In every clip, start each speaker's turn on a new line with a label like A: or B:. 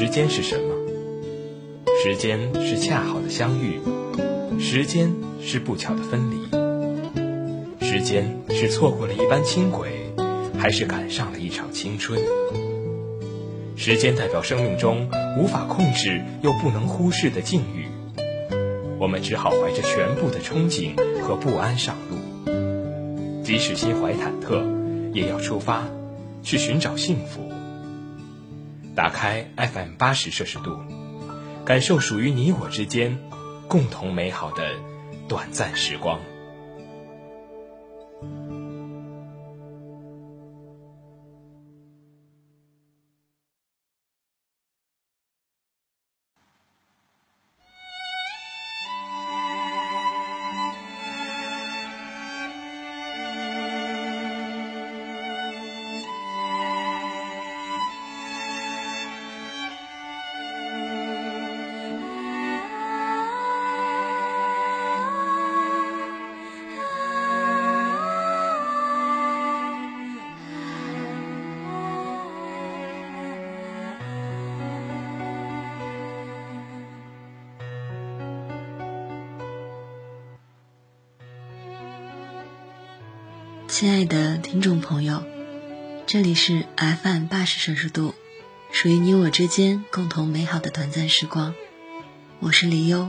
A: 时间是什么？时间是恰好的相遇，时间是不巧的分离，时间是错过了一班轻轨，还是赶上了一场青春？时间代表生命中无法控制又不能忽视的境遇，我们只好怀着全部的憧憬和不安上路，即使心怀忐忑，也要出发，去寻找幸福。打开 FM 八十摄氏度，感受属于你我之间共同美好的短暂时光。
B: 亲爱的听众朋友，这里是 FM 八十摄氏度，属于你我之间共同美好的短暂时光。我是李优。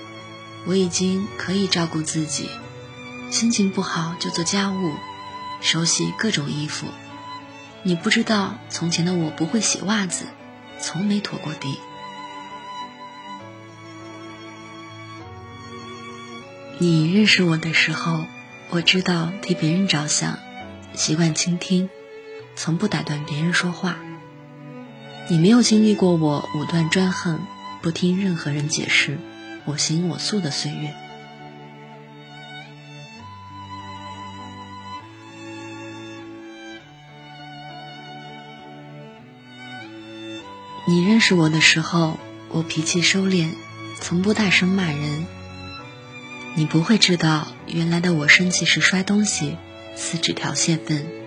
B: 我已经可以照顾自己，心情不好就做家务，手洗各种衣服。你不知道，从前的我不会洗袜子，从没拖过地。你认识我的时候，我知道替别人着想，习惯倾听，从不打断别人说话。你没有经历过我武断专横，不听任何人解释。我行我素的岁月，你认识我的时候，我脾气收敛，从不大声骂人。你不会知道，原来的我生气时摔东西、撕纸条泄愤。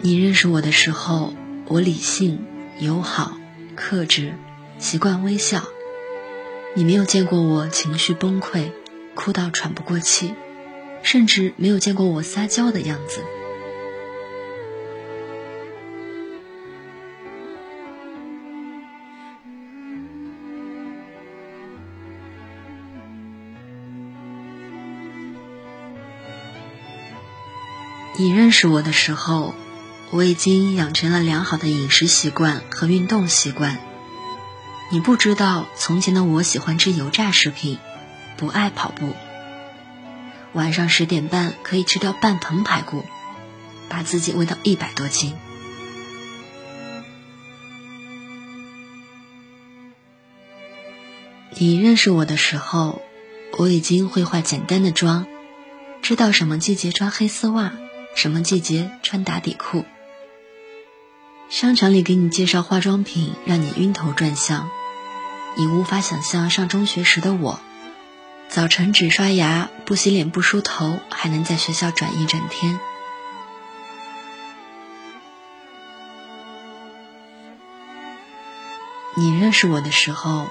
B: 你认识我的时候，我理性、友好、克制，习惯微笑。你没有见过我情绪崩溃，哭到喘不过气，甚至没有见过我撒娇的样子。你认识我的时候。我已经养成了良好的饮食习惯和运动习惯。你不知道，从前的我喜欢吃油炸食品，不爱跑步。晚上十点半可以吃掉半盆排骨，把自己喂到一百多斤。你认识我的时候，我已经会化简单的妆，知道什么季节穿黑丝袜，什么季节穿打底裤。商场里给你介绍化妆品，让你晕头转向。你无法想象上中学时的我，早晨只刷牙，不洗脸，不梳头，还能在学校转一整天。你认识我的时候，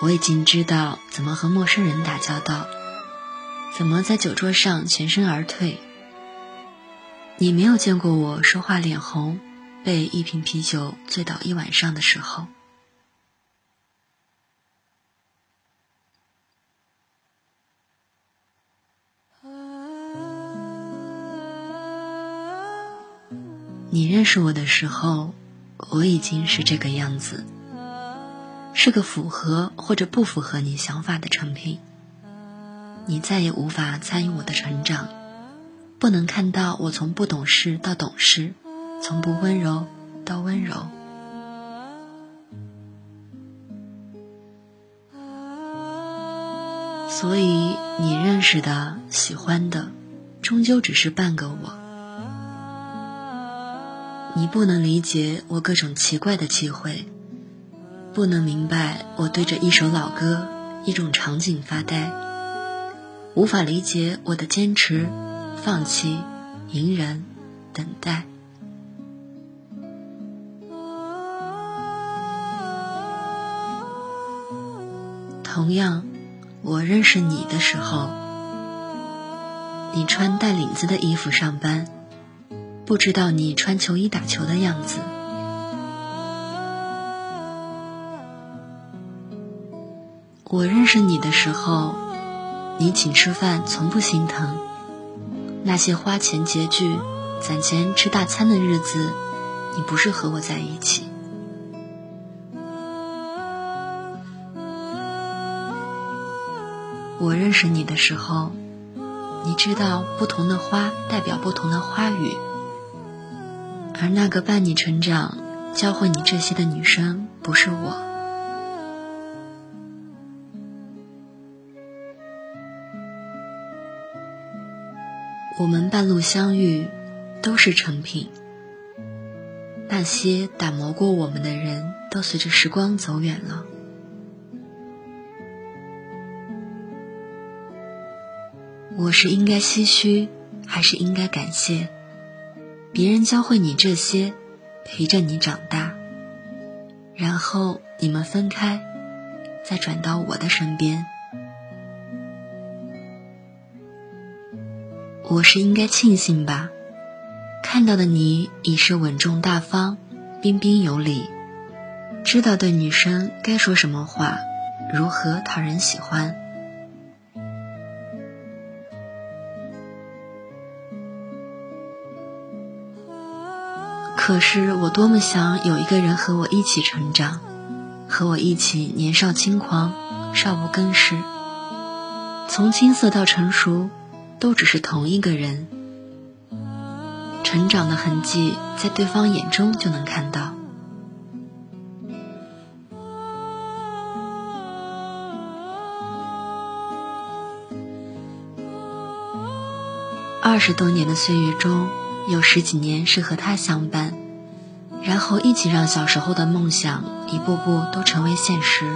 B: 我已经知道怎么和陌生人打交道，怎么在酒桌上全身而退。你没有见过我说话脸红。被一瓶啤酒醉倒一晚上的时候。你认识我的时候我已经是这个样子是个符合或者不符合你想法的成品。你再也无法参与我的成长不能看到我从不懂事到懂事从不温柔到温柔。所以，你认识的、喜欢的，终究只是半个我。你不能理解我各种奇怪的机会，不能明白我对着一首老歌、一种场景发呆，无法理解我的坚持、放弃、隐忍、等待。同样，我认识你的时候，你穿带领子的衣服上班。不知道你穿球衣打球的样子。我认识你的时候，你请吃饭从不心疼。那些花钱拮据、攒钱吃大餐的日子，你不是和我在一起。我认识你的时候，你知道不同的花代表不同的花语。而那个伴你成长、教会你这些的女生，不是我。我们半路相遇，都是成品。那些打磨过我们的人，都随着时光走远了。我是应该唏嘘，还是应该感谢？别人教会你这些，陪着你长大，然后你们分开，再转到我的身边。我是应该庆幸吧，看到的你已是稳重大方、彬彬有礼，知道对女生该说什么话，如何讨人喜欢。可是我多么想有一个人和我一起成长，和我一起年少轻狂，少不更事。从青涩到成熟，都只是同一个人。成长的痕迹在对方眼中就能看到。二十多年的岁月中。有十几年是和他相伴，然后一起让小时候的梦想一步步都成为现实。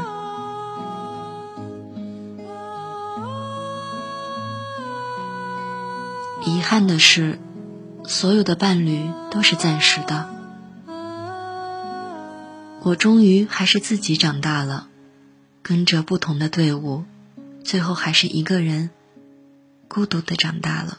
B: 遗憾的是，所有的伴侣都是暂时的。我终于还是自己长大了，跟着不同的队伍，最后还是一个人，孤独的长大了。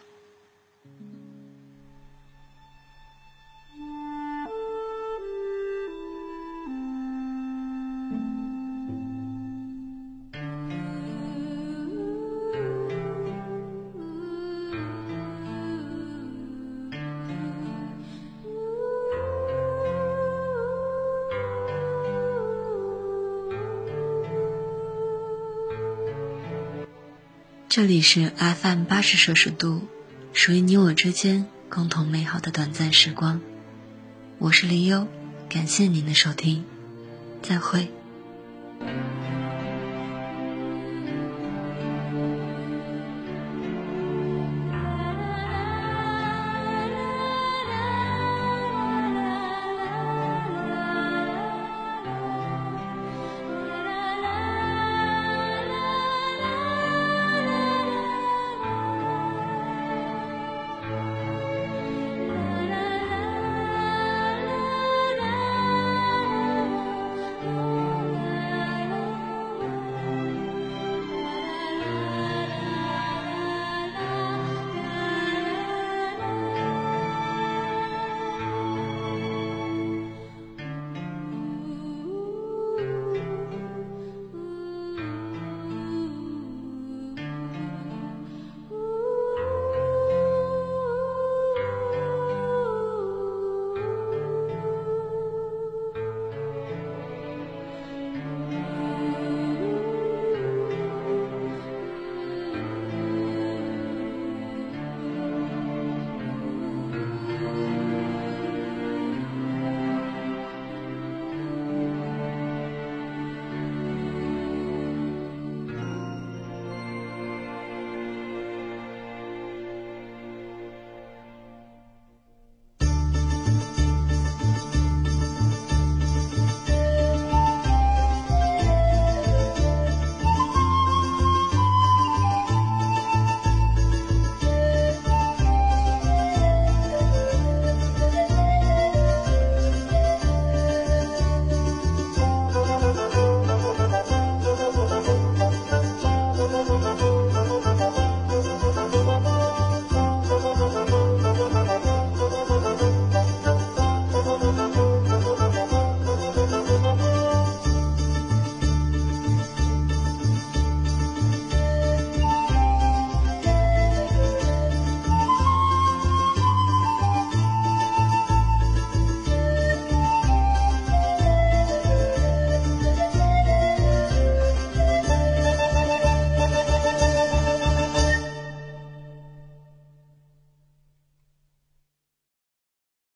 B: 这里是 FM 八十摄氏度，属于你我之间共同美好的短暂时光。我是林优，感谢您的收听，再会。